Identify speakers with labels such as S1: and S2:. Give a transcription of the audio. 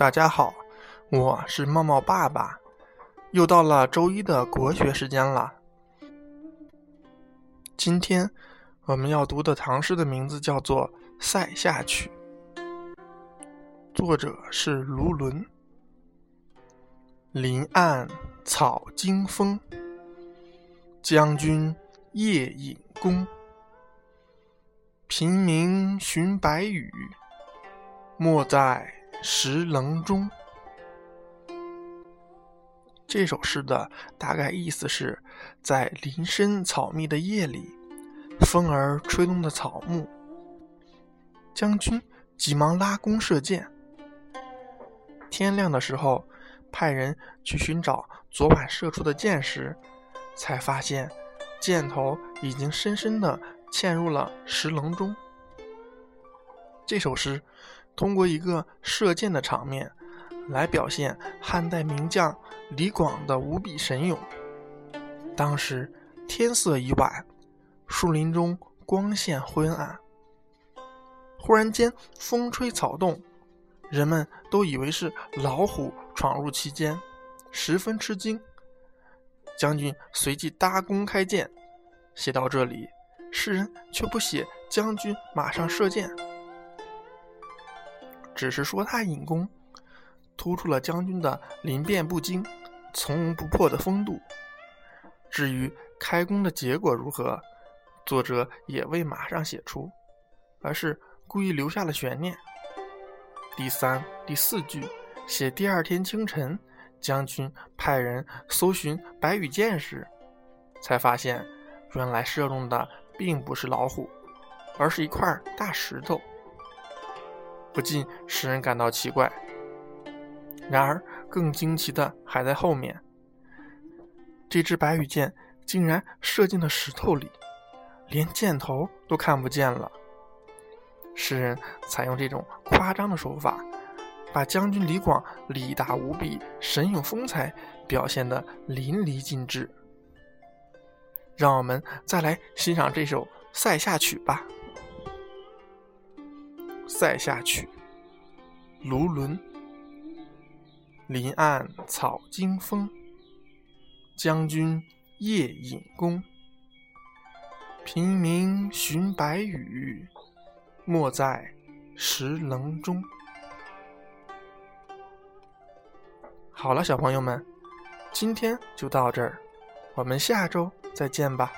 S1: 大家好，我是茂茂爸爸，又到了周一的国学时间了。今天我们要读的唐诗的名字叫做《塞下曲》，作者是卢纶。林暗草惊风，将军夜引弓。平明寻白羽，没在。石棱中，这首诗的大概意思是，在林深草密的夜里，风儿吹动的草木，将军急忙拉弓射箭。天亮的时候，派人去寻找昨晚射出的箭时，才发现箭头已经深深的嵌入了石棱中。这首诗。通过一个射箭的场面，来表现汉代名将李广的无比神勇。当时天色已晚，树林中光线昏暗。忽然间风吹草动，人们都以为是老虎闯入其间，十分吃惊。将军随即搭弓开箭。写到这里，诗人却不写将军马上射箭。只是说他引弓，突出了将军的临变不惊、从容不迫的风度。至于开弓的结果如何，作者也未马上写出，而是故意留下了悬念。第三、第四句写第二天清晨，将军派人搜寻白羽箭时，才发现原来射中的并不是老虎，而是一块大石头。不禁使人感到奇怪。然而，更惊奇的还在后面。这支白羽箭竟然射进了石头里，连箭头都看不见了。诗人采用这种夸张的手法，把将军李广力大无比、神勇风采表现得淋漓尽致。让我们再来欣赏这首《塞下曲》吧。《塞下曲》卢纶。林暗草惊风，将军夜引弓。平明寻白羽，没在石棱中。好了，小朋友们，今天就到这儿，我们下周再见吧。